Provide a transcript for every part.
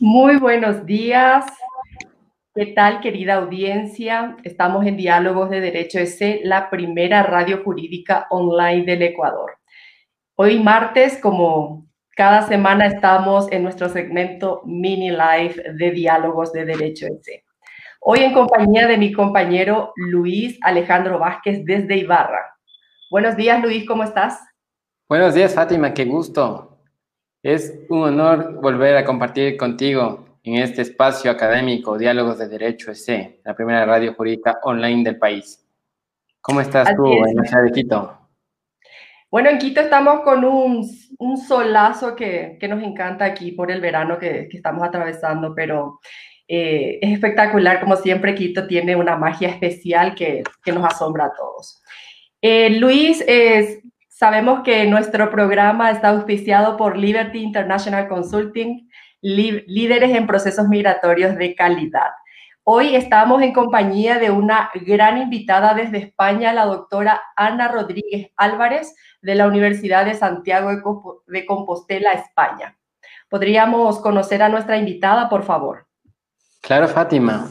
Muy buenos días. ¿Qué tal, querida audiencia? Estamos en Diálogos de Derecho EC, la primera radio jurídica online del Ecuador. Hoy martes, como cada semana, estamos en nuestro segmento mini live de Diálogos de Derecho EC. Hoy en compañía de mi compañero Luis Alejandro Vázquez desde Ibarra. Buenos días, Luis, ¿cómo estás? Buenos días, Fátima, qué gusto. Es un honor volver a compartir contigo en este espacio académico Diálogos de Derecho EC, la primera radio jurídica online del país. ¿Cómo estás tú en la ciudad de Quito? Bueno, en Quito estamos con un, un solazo que, que, nos encanta aquí por el verano que, que estamos atravesando, pero eh, es espectacular, como siempre, Quito tiene una magia especial que, que nos asombra a todos. Eh, Luis, es, Sabemos que nuestro programa está auspiciado por Liberty International Consulting, líderes en procesos migratorios de calidad. Hoy estamos en compañía de una gran invitada desde España, la doctora Ana Rodríguez Álvarez, de la Universidad de Santiago de Compostela, España. ¿Podríamos conocer a nuestra invitada, por favor? Claro, Fátima.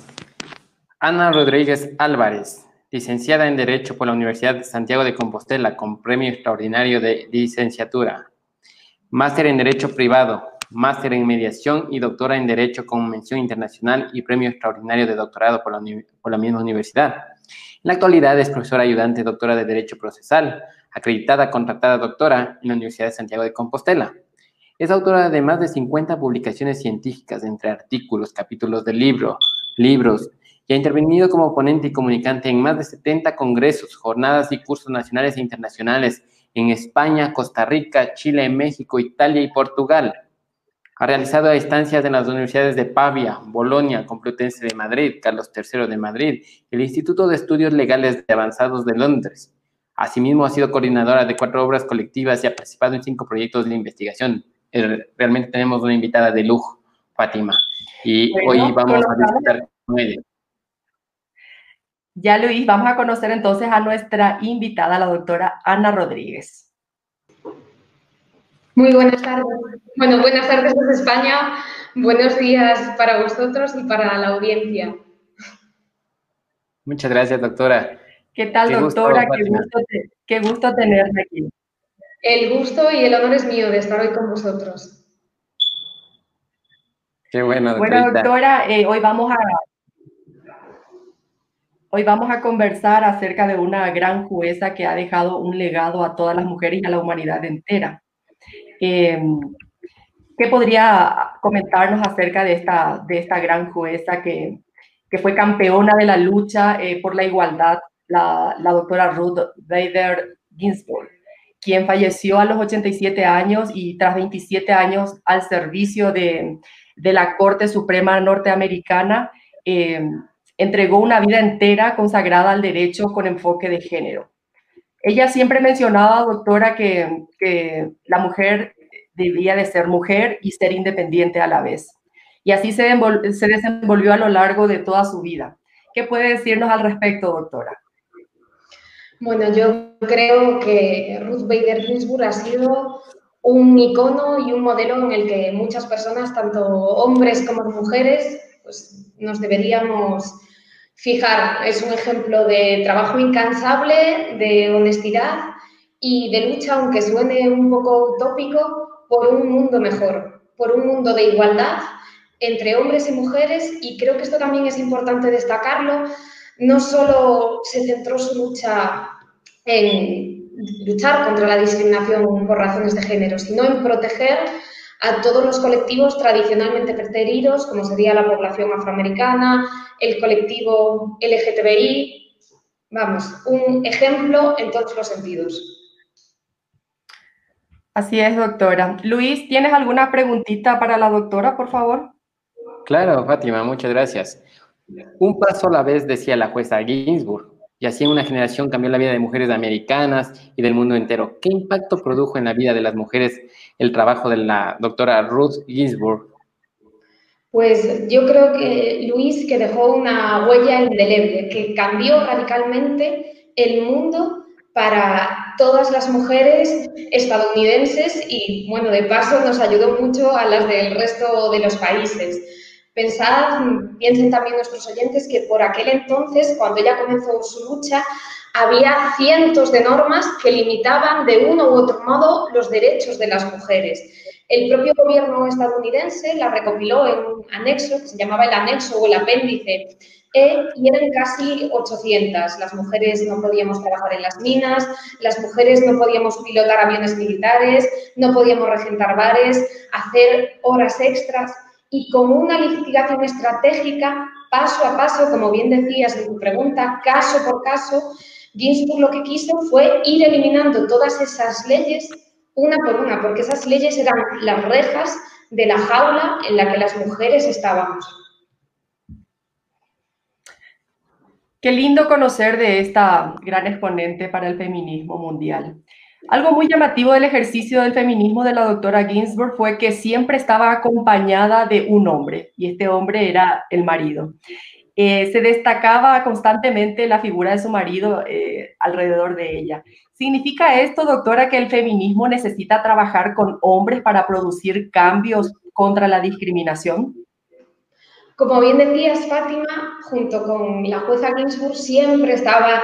Ana Rodríguez Álvarez licenciada en Derecho por la Universidad de Santiago de Compostela con premio extraordinario de licenciatura, máster en Derecho Privado, máster en Mediación y doctora en Derecho con mención internacional y premio extraordinario de doctorado por la, misma universidad. En la actualidad es profesora ayudante doctora de Derecho Procesal, acreditada contratada doctora en la Universidad de Santiago de Compostela. Es autora de más de 50 publicaciones científicas entre artículos, capítulos de libro, libros, y ha intervenido como ponente y comunicante en más de 70 congresos, jornadas y cursos nacionales e internacionales en España, Costa Rica, Chile, México, Italia y Portugal. Ha realizado estancias en las universidades de Pavia, Bolonia, Complutense de Madrid, Carlos III de Madrid el Instituto de Estudios Legales de Avanzados de Londres. Asimismo, ha sido coordinadora de cuatro obras colectivas y ha participado en cinco proyectos de investigación. Eh, realmente tenemos una invitada de lujo, Fátima, y hoy vamos a discutir con ella. Ya Luis, vamos a conocer entonces a nuestra invitada, la doctora Ana Rodríguez. Muy buenas tardes. Bueno, buenas tardes desde España. Buenos días para vosotros y para la audiencia. Muchas gracias, doctora. ¿Qué tal, doctora? qué, gusto qué gusto tenerla aquí. El gusto y el honor es mío de estar hoy con vosotros. Qué bueno, doctora. Bueno, doctora, eh, hoy vamos a Hoy vamos a conversar acerca de una gran jueza que ha dejado un legado a todas las mujeres y a la humanidad entera. Em, ¿Qué podría comentarnos acerca de esta, de esta gran jueza que, que fue campeona de la lucha eh, por la igualdad, la, la doctora Ruth Bader Ginsburg, quien falleció a los 87 años y tras 27 años al servicio de, de la Corte Suprema Norteamericana? Eh, entregó una vida entera consagrada al derecho con enfoque de género. Ella siempre mencionaba, doctora, que, que la mujer debía de ser mujer y ser independiente a la vez. Y así se, se desenvolvió a lo largo de toda su vida. ¿Qué puede decirnos al respecto, doctora? Bueno, yo creo que Ruth Bader Ginsburg ha sido un icono y un modelo en el que muchas personas, tanto hombres como mujeres, pues nos deberíamos fijar. Es un ejemplo de trabajo incansable, de honestidad y de lucha, aunque suene un poco utópico, por un mundo mejor, por un mundo de igualdad entre hombres y mujeres y creo que esto también es importante destacarlo. No solo se centró su lucha en luchar contra la discriminación por razones de género, sino en proteger a todos los colectivos tradicionalmente preteridos, como sería la población afroamericana, el colectivo LGTBI. Vamos, un ejemplo en todos los sentidos. Así es, doctora. Luis, ¿tienes alguna preguntita para la doctora, por favor? Claro, Fátima, muchas gracias. Un paso a la vez, decía la jueza Ginsburg, y así en una generación cambió la vida de mujeres americanas y del mundo entero. ¿Qué impacto produjo en la vida de las mujeres el trabajo de la doctora Ruth Ginsburg? Pues yo creo que Luis que dejó una huella indeleble, que cambió radicalmente el mundo para todas las mujeres estadounidenses y, bueno, de paso nos ayudó mucho a las del resto de los países. Pensad, piensen también nuestros oyentes, que por aquel entonces, cuando ella comenzó su lucha, había cientos de normas que limitaban de uno u otro modo los derechos de las mujeres. El propio gobierno estadounidense la recopiló en un anexo que se llamaba el anexo o el apéndice e, y eran casi 800. Las mujeres no podíamos trabajar en las minas, las mujeres no podíamos pilotar aviones militares, no podíamos regentar bares, hacer horas extras y con una litigación estratégica, paso a paso, como bien decías en tu pregunta, caso por caso, Ginsburg lo que quiso fue ir eliminando todas esas leyes una por una, porque esas leyes eran las rejas de la jaula en la que las mujeres estábamos. Qué lindo conocer de esta gran exponente para el feminismo mundial. Algo muy llamativo del ejercicio del feminismo de la doctora Ginsburg fue que siempre estaba acompañada de un hombre, y este hombre era el marido. Eh, se destacaba constantemente la figura de su marido eh, alrededor de ella. ¿Significa esto, doctora, que el feminismo necesita trabajar con hombres para producir cambios contra la discriminación? Como bien decías, Fátima, junto con la jueza Ginsburg, siempre estaba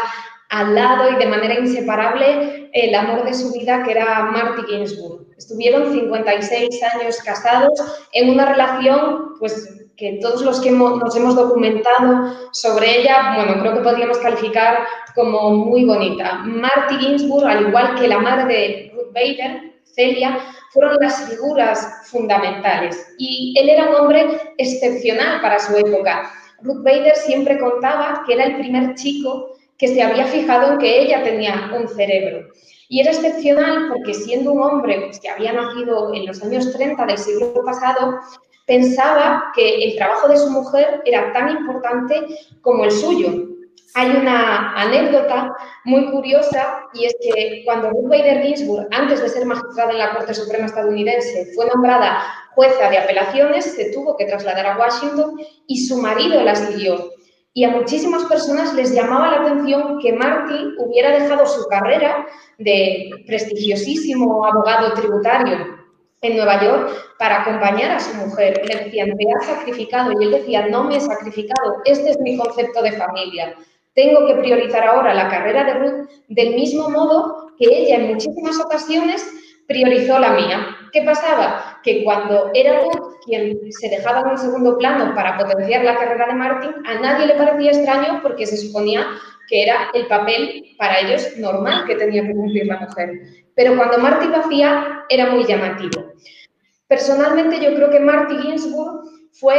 al lado y de manera inseparable el amor de su vida, que era Marty Ginsburg. Estuvieron 56 años casados en una relación, pues que todos los que nos hemos documentado sobre ella, bueno, creo que podríamos calificar como muy bonita. Marty Ginsburg, al igual que la madre de Ruth Bader, Celia, fueron las figuras fundamentales. Y él era un hombre excepcional para su época. Ruth Bader siempre contaba que era el primer chico que se había fijado en que ella tenía un cerebro. Y era excepcional porque siendo un hombre pues, que había nacido en los años 30 del siglo pasado, pensaba que el trabajo de su mujer era tan importante como el suyo. Hay una anécdota muy curiosa y es que cuando Ruth Bader Ginsburg, antes de ser magistrada en la Corte Suprema estadounidense, fue nombrada jueza de apelaciones, se tuvo que trasladar a Washington y su marido la siguió. Y a muchísimas personas les llamaba la atención que Marty hubiera dejado su carrera de prestigiosísimo abogado tributario en Nueva York para acompañar a su mujer. Le decían, te has sacrificado. Y él decía, no me he sacrificado, este es mi concepto de familia. Tengo que priorizar ahora la carrera de Ruth del mismo modo que ella en muchísimas ocasiones priorizó la mía. ¿Qué pasaba? Que cuando era Ruth quien se dejaba en un segundo plano para potenciar la carrera de Martin, a nadie le parecía extraño porque se suponía que era el papel para ellos normal que tenía que cumplir la mujer. Pero cuando Marty lo hacía, era muy llamativo. Personalmente, yo creo que Marty Ginsburg fue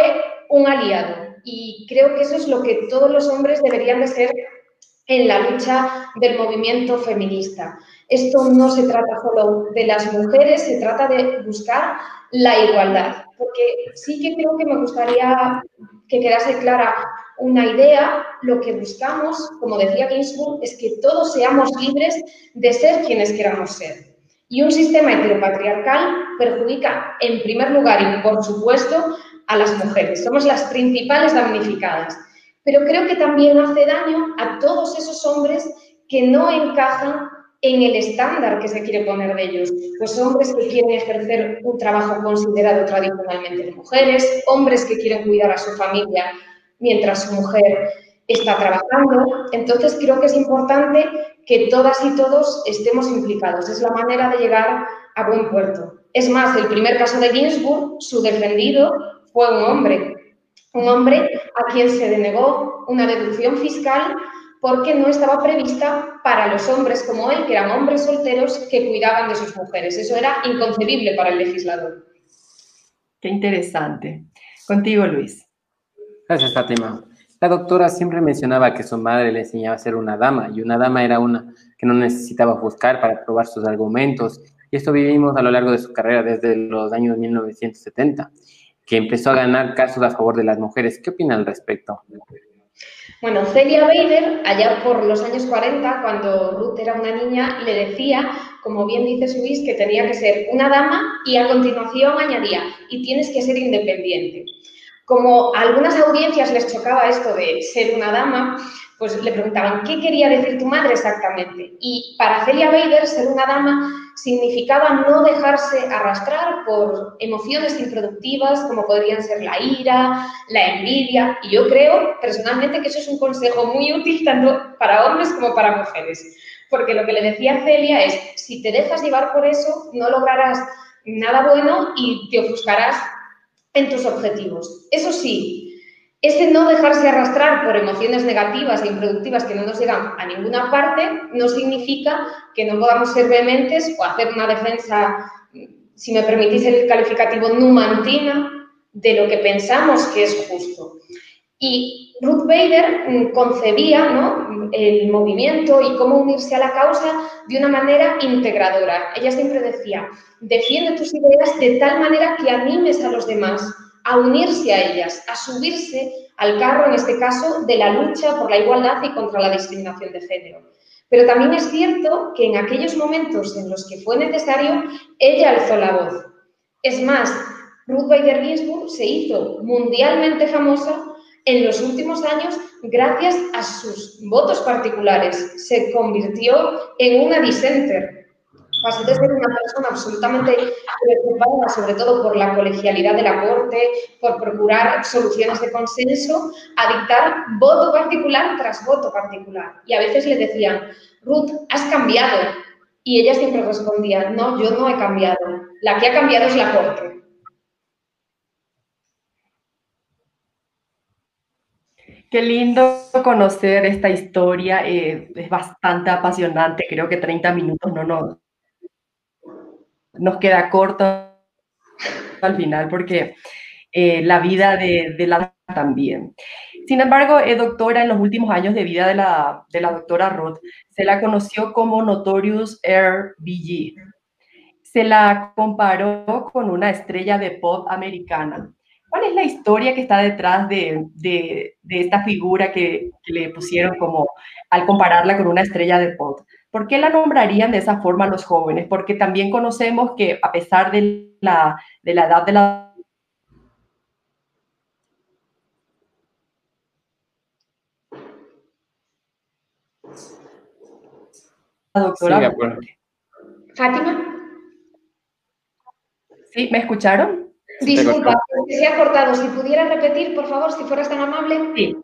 un aliado y creo que eso es lo que todos los hombres deberían de ser en la lucha del movimiento feminista. Esto no se trata solo de las mujeres, se trata de buscar la igualdad, porque sí que creo que me gustaría que quedase clara una idea, lo que buscamos, como decía Ginsburg, es que todos seamos libres de ser quienes queramos ser. Y un sistema heteropatriarcal perjudica, en primer lugar y por supuesto, a las mujeres. Somos las principales damnificadas. Pero creo que también hace daño a todos esos hombres que no encajan en el estándar que se quiere poner de ellos. Pues hombres que quieren ejercer un trabajo considerado tradicionalmente de mujeres, hombres que quieren cuidar a su familia mientras su mujer está trabajando. Entonces creo que es importante que todas y todos estemos implicados. Es la manera de llegar a buen puerto. Es más, el primer caso de Ginsburg, su defendido fue un hombre, un hombre a quien se denegó una deducción fiscal porque no estaba prevista para los hombres como él, que eran hombres solteros que cuidaban de sus mujeres. Eso era inconcebible para el legislador. Qué interesante. Contigo, Luis. Gracias, Fátima. La doctora siempre mencionaba que su madre le enseñaba a ser una dama y una dama era una que no necesitaba buscar para probar sus argumentos. Y esto vivimos a lo largo de su carrera desde los años 1970, que empezó a ganar casos a favor de las mujeres. ¿Qué opina al respecto? Bueno, Celia Bader, allá por los años 40, cuando Ruth era una niña, le decía, como bien dice Luis, que tenía que ser una dama y a continuación añadía, y tienes que ser independiente. Como a algunas audiencias les chocaba esto de ser una dama, pues le preguntaban, ¿qué quería decir tu madre exactamente? Y para Celia Bader, ser una dama significaba no dejarse arrastrar por emociones improductivas como podrían ser la ira, la envidia. Y yo creo personalmente que eso es un consejo muy útil tanto para hombres como para mujeres. Porque lo que le decía Celia es, si te dejas llevar por eso, no lograrás nada bueno y te ofuscarás en tus objetivos. Eso sí, ese no dejarse arrastrar por emociones negativas e improductivas que no nos llegan a ninguna parte no significa que no podamos ser vehementes o hacer una defensa, si me permitís el calificativo, numantina de lo que pensamos que es justo. Y Ruth Bader mm, concebía el movimiento y cómo unirse a la causa de una manera integradora. Ella siempre decía, defiende tus ideas de tal manera que animes a los demás a unirse a ellas, a subirse al carro, en este caso, de la lucha por la igualdad y contra la discriminación de género. Pero también es cierto que en aquellos momentos en los que fue necesario, ella alzó la voz. Es más, Ruth Bader Ginsburg se hizo mundialmente famosa en los últimos años gracias a sus votos particulares. Se convirtió en una dissenter, pasó de ser una persona absolutamente preocupada, sobre todo por la colegialidad de la Corte, por procurar soluciones de consenso, a dictar voto particular tras voto particular. Y a veces le decían, Ruth, has cambiado. Y ella siempre respondía, no, yo no he cambiado. La que ha cambiado es la Corte. Qué lindo conocer esta historia, eh, es bastante apasionante, creo que 30 minutos no nos, nos queda corto al final porque eh, la vida de, la también. Sin embargo, eh, doctora, en los últimos años de vida de la, de la doctora Roth, se la conoció como Notorious RBG. Se la comparó con una estrella de pop americana. ¿Cuál es la historia que está detrás de, de, esta figura que, que, le pusieron como al compararla con una estrella de pop? ¿Por qué la nombrarían de esa forma los jóvenes? Porque también conocemos que a pesar de la, de la edad de la doctora. Fátima. ¿Sí? ¿Me escucharon? Disculpa, se ha cortado. Si pudiera repetir, por favor, si fueras tan amable. Sí.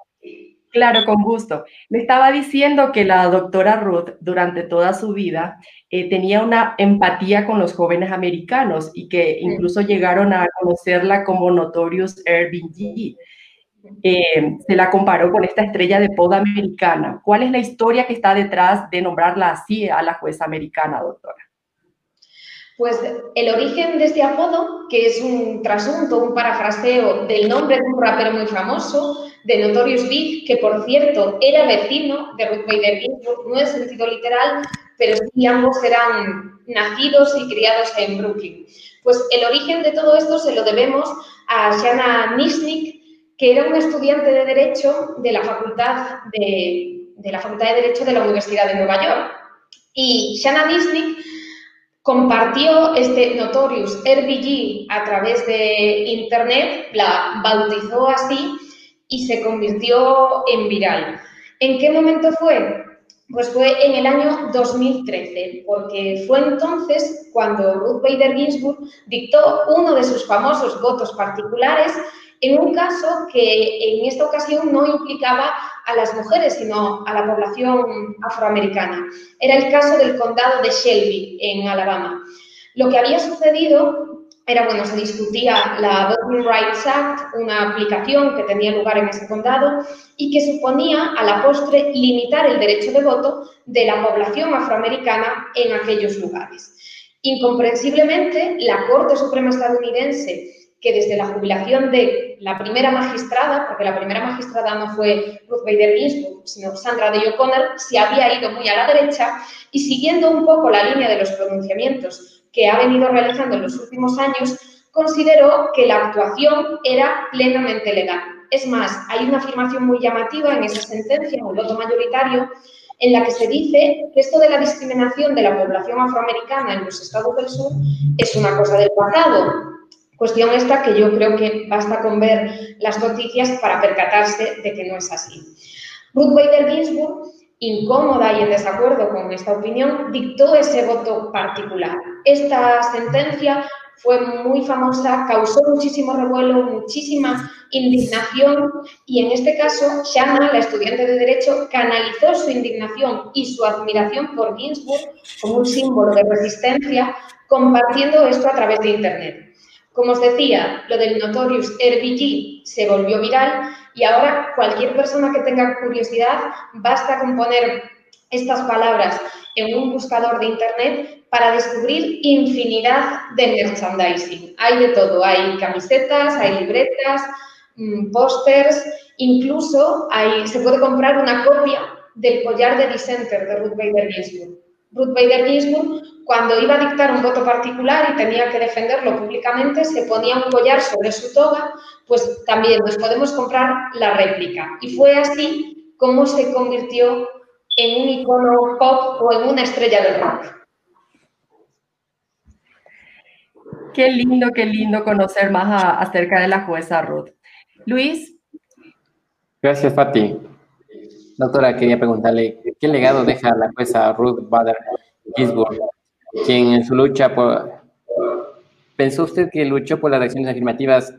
Claro, con gusto. Le estaba diciendo que la doctora Ruth durante toda su vida eh, tenía una empatía con los jóvenes americanos y que incluso llegaron a conocerla como Notorious Airbnb. Eh, se la comparó con esta estrella de pop americana. ¿Cuál es la historia que está detrás de nombrarla así a la jueza americana, doctora? Pues el origen de este apodo, que es un trasunto, un parafraseo del nombre de un rapero muy famoso, de Notorious Big, que por cierto era vecino de Ruth Bader Ginsburg, no en sentido literal, pero sí ambos eran nacidos y criados en Brooklyn. Pues el origen de todo esto se lo debemos a Shanna Nisnik, que era una estudiante de Derecho de la Facultad de, de la Facultad de Derecho de la Universidad de Nueva York. Y Shanna Nisnik compartió este Notorious RBG a través de Internet, la bautizó así y se convirtió en viral. ¿En qué momento fue? Pues fue en el año 2013, porque fue entonces cuando Ruth Bader Ginsburg dictó uno de sus famosos votos particulares en un caso que en esta ocasión no implicaba a las mujeres, sino a la población afroamericana. Era el caso del condado de Shelby, en Alabama. Lo que había sucedido era, bueno, se discutía la Voting Rights Act, una aplicación que tenía lugar en ese condado y que suponía a la postre limitar el derecho de voto de la población afroamericana en aquellos lugares. Incomprensiblemente, la Corte Suprema estadounidense que desde la jubilación de la primera magistrada, porque la primera magistrada no fue Ruth Bader Ginsburg, sino Sandra Day O'Connor, se había ido muy a la derecha y siguiendo un poco la línea de los pronunciamientos que ha venido realizando en los últimos años, consideró que la actuación era plenamente legal. Es más, hay una afirmación muy llamativa en esa sentencia, en el voto mayoritario, en la que se dice que esto de la discriminación de la población afroamericana en los estados del sur es una cosa del pasado, Cuestión esta que yo creo que basta con ver las noticias para percatarse de que no es así. Ruth Bader Ginsburg, incómoda y en desacuerdo con esta opinión, dictó ese voto particular. Esta sentencia fue muy famosa, causó muchísimo revuelo, muchísima indignación y en este caso Shanna, la estudiante de Derecho, canalizó su indignación y su admiración por Ginsburg como un símbolo de resistencia, compartiendo esto a través de Internet. Como os decía, lo del Notorious RBG se volvió viral y ahora cualquier persona que tenga curiosidad basta con poner estas palabras en un buscador de Internet para descubrir infinidad de merchandising. Hay de todo, hay camisetas, hay libretas, mm, pósters, incluso hay, se puede comprar una copia del collar de Dissenter de Ruth Bader Ginsburg. Ruth Bader Ginsburg, cuando iba a dictar un voto particular y tenía que defenderlo públicamente, se ponía un collar sobre su toga, pues también nos podemos comprar la réplica. Y fue así como se convirtió en un icono pop o en una estrella de rock. Qué lindo, qué lindo conocer más acerca de la jueza Ruth. Luis. Gracias, Fati. Doctora, quería preguntarle, ¿qué legado deja la jueza Ruth Bader Ginsburg, quien en su lucha por... ¿Pensó usted que luchó por las acciones afirmativas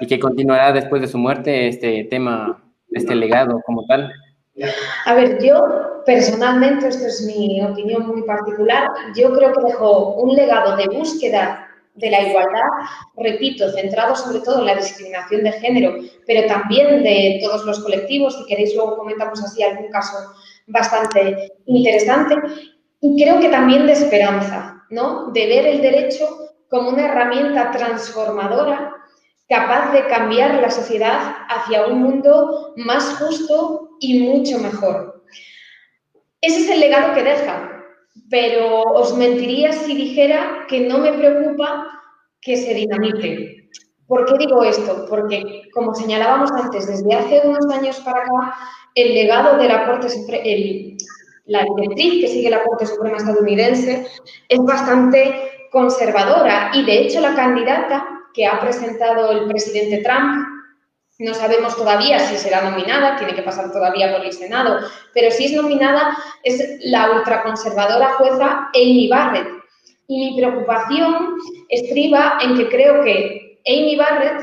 y que continuará después de su muerte este tema, este legado como tal? A ver, yo personalmente, esto es mi opinión muy particular, yo creo que dejó un legado de búsqueda de la igualdad, repito, centrado sobre todo en la discriminación de género, pero también de todos los colectivos, si queréis luego comentamos así algún caso bastante interesante, y creo que también de esperanza, ¿no? De ver el derecho como una herramienta transformadora capaz de cambiar la sociedad hacia un mundo más justo y mucho mejor. Ese es el legado que deja, pero os mentiría si dijera que no me preocupa que se dinamite. ¿Por qué digo esto? Porque, como señalábamos antes, desde hace unos años para acá, el legado de la Corte el, la directriz que sigue la Corte Suprema estadounidense es bastante conservadora y, de hecho, la candidata que ha presentado el presidente Trump no sabemos todavía si será nominada, tiene que pasar todavía por el Senado, pero si es nominada es la ultraconservadora jueza Amy Barrett. Y mi preocupación estriba en que creo que Amy Barrett,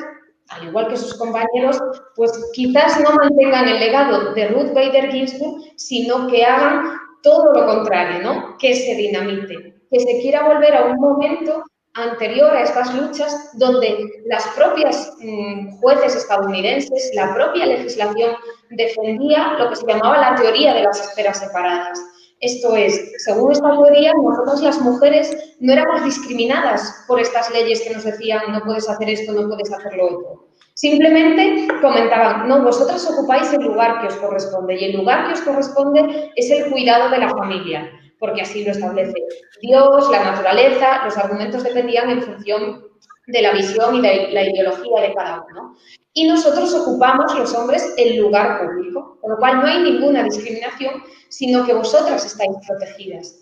al igual que sus compañeros, pues quizás no mantengan el legado de Ruth Bader Ginsburg, sino que hagan todo lo contrario, ¿no? Que se dinamite, que se quiera volver a un momento anterior a estas luchas donde las propias mm, jueces estadounidenses, la propia legislación defendía lo que se llamaba la teoría de las esferas separadas. Esto es, según esta teoría, nosotros las mujeres no éramos discriminadas por estas leyes que nos decían no puedes hacer esto, no puedes hacer lo otro. Simplemente comentaban, no, vosotros ocupáis el lugar que os corresponde y el lugar que os corresponde es el cuidado de la familia porque así lo establece Dios, la naturaleza, los argumentos dependían en función de la visión y de la ideología de cada uno. Y nosotros ocupamos, los hombres, el lugar público, con lo cual no hay ninguna discriminación, sino que vosotras estáis protegidas.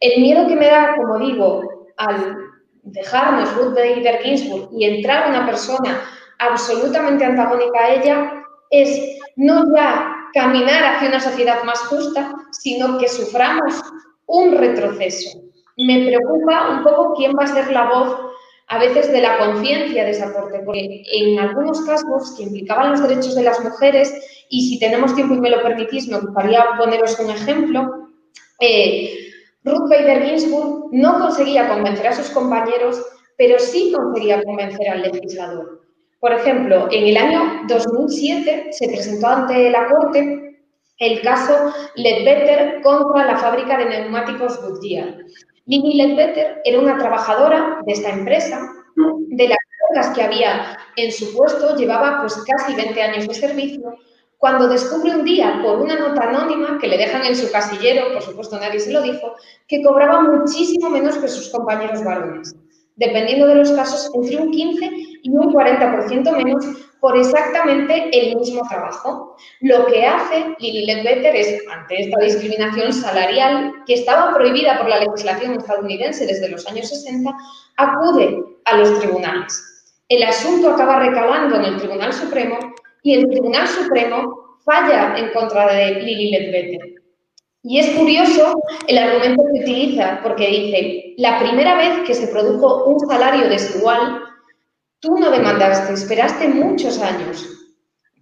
El miedo que me da, como digo, al dejarnos Ruth Bader Ginsburg y entrar una persona absolutamente antagónica a ella es no ya caminar hacia una sociedad más justa, sino que suframos un retroceso. Me preocupa un poco quién va a ser la voz a veces de la conciencia de esa corte, porque en algunos casos que implicaban los derechos de las mujeres, y si tenemos tiempo y me lo permitís, me gustaría poneros un ejemplo, eh, Ruth Bader Ginsburg no conseguía convencer a sus compañeros, pero sí conseguía convencer al legislador. Por ejemplo, en el año 2007 se presentó ante la Corte el caso Ledbetter contra la fábrica de neumáticos Goodyear. Lily Ledbetter era una trabajadora de esta empresa, de las pocas que había en su puesto, llevaba pues casi 20 años de servicio, cuando descubre un día por una nota anónima que le dejan en su casillero, por supuesto nadie se lo dijo, que cobraba muchísimo menos que sus compañeros varones, dependiendo de los casos entre un 15 y un 40% menos por exactamente el mismo trabajo. Lo que hace Lili Ledbetter es, ante esta discriminación salarial que estaba prohibida por la legislación estadounidense desde los años 60, acude a los tribunales. El asunto acaba recalando en el Tribunal Supremo y el Tribunal Supremo falla en contra de Lili Ledbetter. Y es curioso el argumento que utiliza, porque dice, la primera vez que se produjo un salario desigual, tú no demandaste, esperaste muchos años.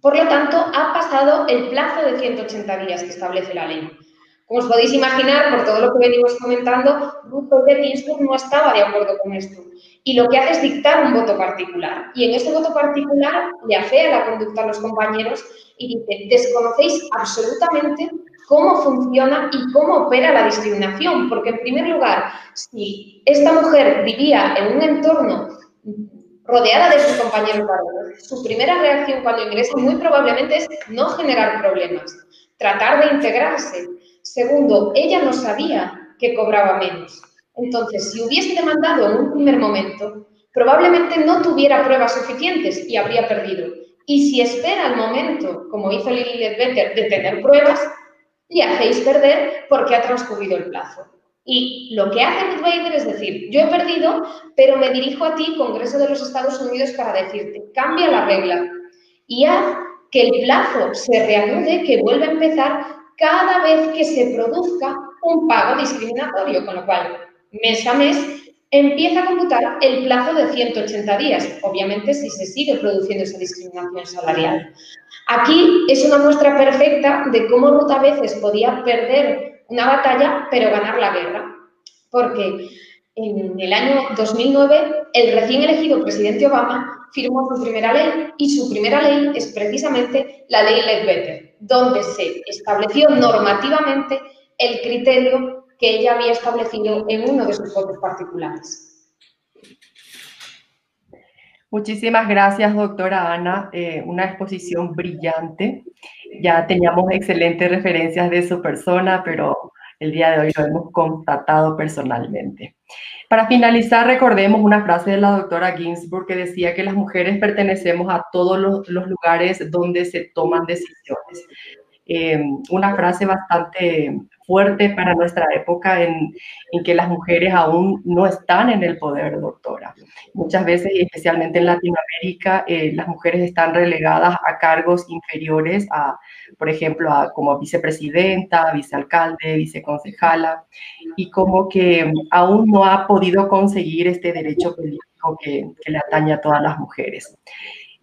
Por lo tanto, ha pasado el plazo de 180 días que establece la ley. Como os podéis imaginar, por todo lo que venimos comentando, Ruth de Ginsburg no estaba de acuerdo con esto. Y lo que hace es dictar un voto particular. Y en ese voto particular le afea la conducta a los compañeros y dice, desconocéis absolutamente cómo funciona y cómo opera la discriminación. Porque, en primer lugar, si esta mujer vivía en un entorno rodeada de sus compañeros varones, su primera reacción cuando ingresa muy probablemente es no generar problemas, tratar de integrarse. Segundo, ella no sabía que cobraba menos. Entonces, si hubiese demandado en un primer momento, probablemente no tuviera pruebas suficientes y habría perdido. Y si espera el momento, como hizo Lili Ledbetter, de tener pruebas, le hacéis perder porque ha transcurrido el plazo. Y lo que hace Ruth Bader es decir, yo he perdido, pero me dirijo a ti, Congreso de los Estados Unidos, para decirte, cambia la regla y haz que el plazo se reanude, que vuelva a empezar cada vez que se produzca un pago discriminatorio, con lo cual, mes a mes, empieza a computar el plazo de 180 días, obviamente si se sigue produciendo esa discriminación salarial. Aquí es una muestra perfecta de cómo Ruth a veces podía perder una batalla, pero ganar la guerra. Porque en el año 2009, el recién elegido presidente Obama firmó su primera ley y su primera ley es precisamente la ley Ledbetter, donde se estableció normativamente el criterio que ella había establecido en uno de sus votos particulares. Muchísimas gracias, doctora Ana. Eh, una exposición brillante. Ya teníamos excelentes referencias de su persona, pero el día de hoy lo hemos constatado personalmente. Para finalizar, recordemos una frase de la doctora Ginsburg que decía que las mujeres pertenecemos a todos los, los lugares donde se toman decisiones. Eh, una frase bastante fuerte para nuestra época en, en, que las mujeres aún no están en el poder, doctora. Muchas veces, especialmente en Latinoamérica, eh, las mujeres están relegadas a cargos inferiores, a, por ejemplo, a, como vicepresidenta, vicealcalde, viceconcejala, y como que aún no ha podido conseguir este derecho político que, que le atañe a todas las mujeres.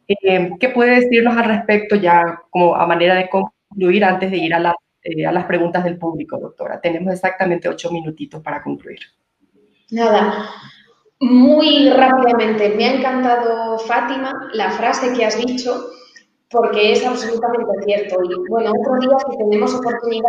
Eh, ¿Qué puede decirnos al respecto ya como a manera de concluir antes de ir a, la, eh, a las preguntas del público, doctora. Tenemos exactamente ocho minutitos para concluir. Nada, muy rápidamente. Me ha encantado, Fátima, la frase que has dicho, porque es absolutamente cierto. Y bueno, otro día, si tenemos oportunidad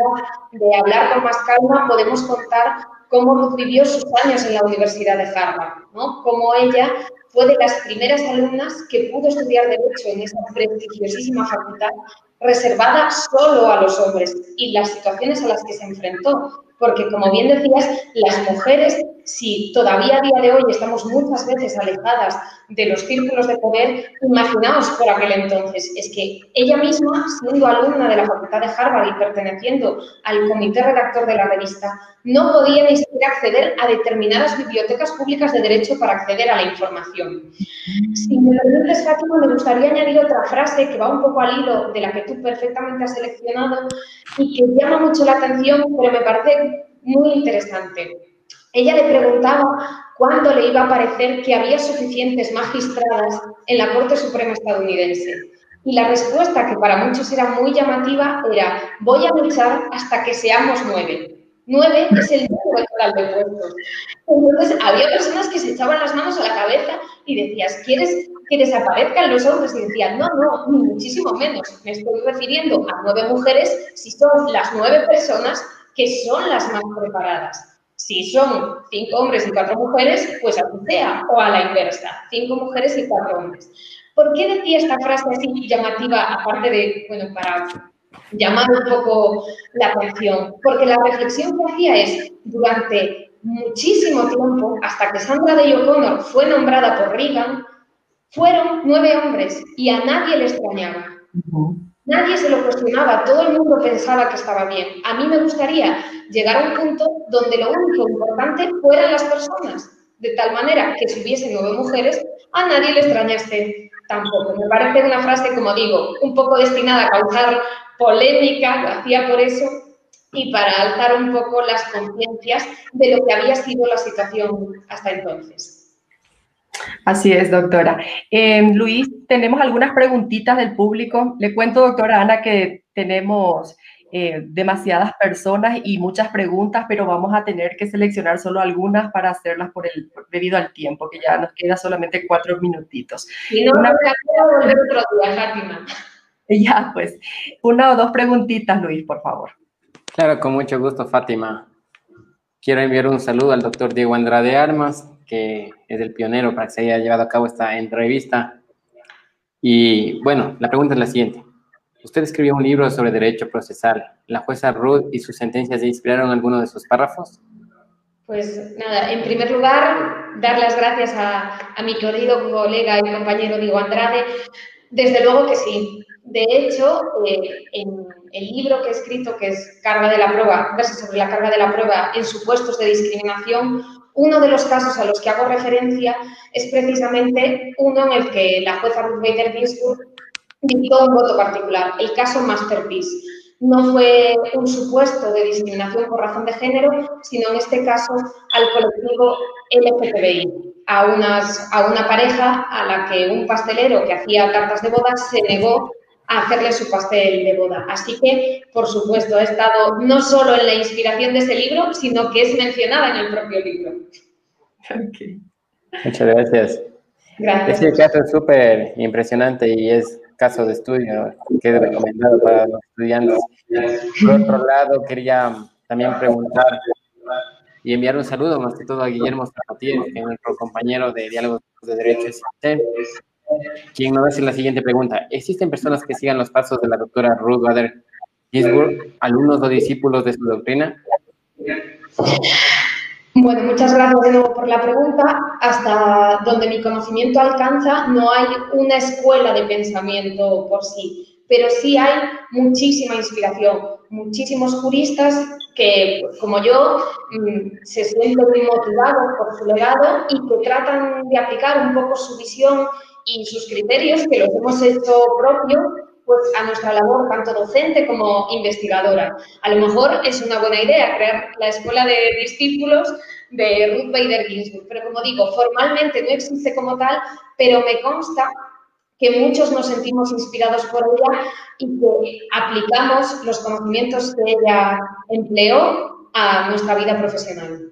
de hablar con más calma, podemos contar cómo Ruth vivió sus años en la Universidad de Harvard, ¿no? Cómo ella fue de las primeras alumnas que pudo estudiar Derecho en esa prestigiosísima facultad reservada solo a los hombres y las situaciones a las que se enfrentó. Porque, como bien decías, las mujeres, si todavía a día de hoy estamos muchas veces alejadas de los círculos de poder, imaginaos por aquel entonces, es que ella misma, siendo alumna de la Facultad de Harvard y perteneciendo al comité redactor de la revista, no podía ni siquiera acceder a determinadas bibliotecas públicas de derecho para acceder a la información. Si me permites, Fátima, me gustaría añadir otra frase que va un poco al hilo de la que tú perfectamente has seleccionado y que llama mucho la atención, pero me parece muy interesante. Ella le preguntaba cuándo le iba a parecer que había suficientes magistradas en la Corte Suprema estadounidense. Y la respuesta, que para muchos era muy llamativa, era, voy a luchar hasta que seamos nueve. Nueve es el número total de puestos. Entonces, había personas que se echaban las manos a la cabeza y decías, ¿quieres que desaparezcan los hombres? Y decían, no, no, muchísimo menos. Me estoy refiriendo a nueve mujeres si son las nueve personas que son las más preparadas. Si son cinco hombres y cuatro mujeres, pues así sea, o a la inversa, cinco mujeres y cuatro hombres. ¿Por qué decía esta frase así llamativa, aparte de, bueno, para llamar un poco la atención? Porque la reflexión que hacía es, durante muchísimo tiempo, hasta que Sandra Day O'Connor fue nombrada por Reagan, fueron nueve hombres y a nadie le extrañaba. Nadie se lo cuestionaba, todo el mundo pensaba que estaba bien. A mí me gustaría llegar a un punto donde lo único importante fueran las personas, de tal manera que si hubiese nueve mujeres, a nadie le extrañaste tampoco. Me parece una frase, como digo, un poco destinada a causar polémica, lo hacía por eso, y para alzar un poco las conciencias de lo que había sido la situación hasta entonces. Así es, doctora. Eh, Luis, tenemos algunas preguntitas del público. Le cuento, doctora Ana, que tenemos eh, demasiadas personas y muchas preguntas, pero vamos a tener que seleccionar solo algunas para hacerlas por el, debido al tiempo, que ya nos queda solamente cuatro minutitos. Y no, Una... a volver otro día, Fátima. Ya, pues, una o dos preguntitas, Luis, por favor. Claro, con mucho gusto, Fátima. Quiero enviar un saludo al doctor Diego Andrade Armas, que es el pionero para que se haya llevado a cabo esta entrevista. Y bueno, la pregunta es la siguiente. Usted escribió un libro sobre derecho procesal. ¿La jueza Ruth y sus sentencias se inspiraron en alguno de sus párrafos? Pues nada, en primer lugar, dar las gracias a, a mi querido colega y compañero Diego Andrade. Desde luego que sí. De hecho, eh, en el libro que he escrito, que es Carga de la Prueba, verso sobre la carga de la prueba en supuestos de discriminación, uno de los casos a los que hago referencia es precisamente uno en el que la jueza Ruth Bader Ginsburg dictó un voto particular, el caso Masterpiece. No fue un supuesto de discriminación por razón de género, sino en este caso al colectivo LGTBI, a, unas, a una pareja a la que un pastelero que hacía tartas de boda se negó a hacerle su pastel de boda. Así que, por supuesto, ha estado no solo en la inspiración de ese libro, sino que es mencionada en el propio libro. Muchas gracias. Gracias. Este caso es súper impresionante y es caso de estudio que es recomendado para los estudiantes. Por otro lado, quería también preguntar y enviar un saludo más que todo a Guillermo Zapatier, que es nuestro compañero de Diálogos de Derechos quien nos hace la siguiente pregunta. ¿Existen personas que sigan los pasos de la doctora Ruth Bader Ginsburg, alumnos o discípulos de su doctrina? Bueno, muchas gracias de nuevo por la pregunta. Hasta donde mi conocimiento alcanza, no hay una escuela de pensamiento por sí, pero sí hay muchísima inspiración, muchísimos juristas que, como yo, mm, se sienten muy motivados por su legado y que tratan de aplicar un poco su visión y sus criterios, que los hemos hecho propios pues, a nuestra labor, tanto docente como investigadora. A lo mejor es una buena idea crear la escuela de discípulos de Ruth Bader Ginsburg, pero como digo, formalmente no existe como tal, pero me consta que muchos nos sentimos inspirados por ella y que aplicamos los conocimientos que ella empleó a nuestra vida profesional.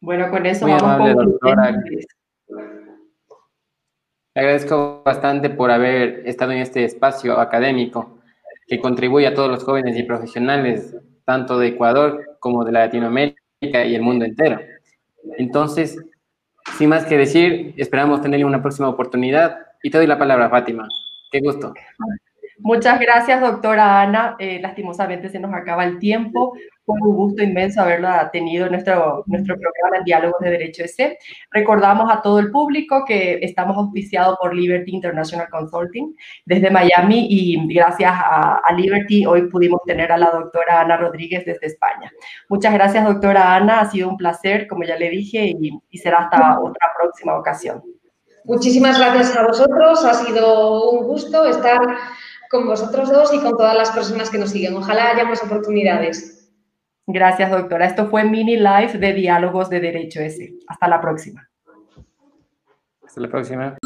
Bueno, con eso vamos le agradezco bastante por haber estado en este espacio académico que contribuye a todos los jóvenes y profesionales, tanto de Ecuador como de Latinoamérica y el mundo entero. Entonces, sin más que decir, esperamos tener una próxima oportunidad y te doy la palabra, Fátima. Qué gusto. Muchas gracias, doctora Ana. Eh, lastimosamente se nos acaba el tiempo. Un gusto inmenso haberla tenido en nuestro, nuestro programa en Diálogos de Derecho EC. Recordamos a todo el público que estamos auspiciados por Liberty International Consulting desde Miami y gracias a, a, Liberty hoy pudimos tener a la doctora Ana Rodríguez desde España. Muchas gracias, doctora Ana. Ha sido un placer, como ya le dije, y, y será hasta otra próxima ocasión. Muchísimas gracias a vosotros. Ha sido un gusto estar con vosotros dos y con todas las personas que nos siguen. Ojalá haya más oportunidades. Gracias, doctora. Esto fue Mini Live de Diálogos de Derecho S. Hasta la próxima. Hasta la próxima.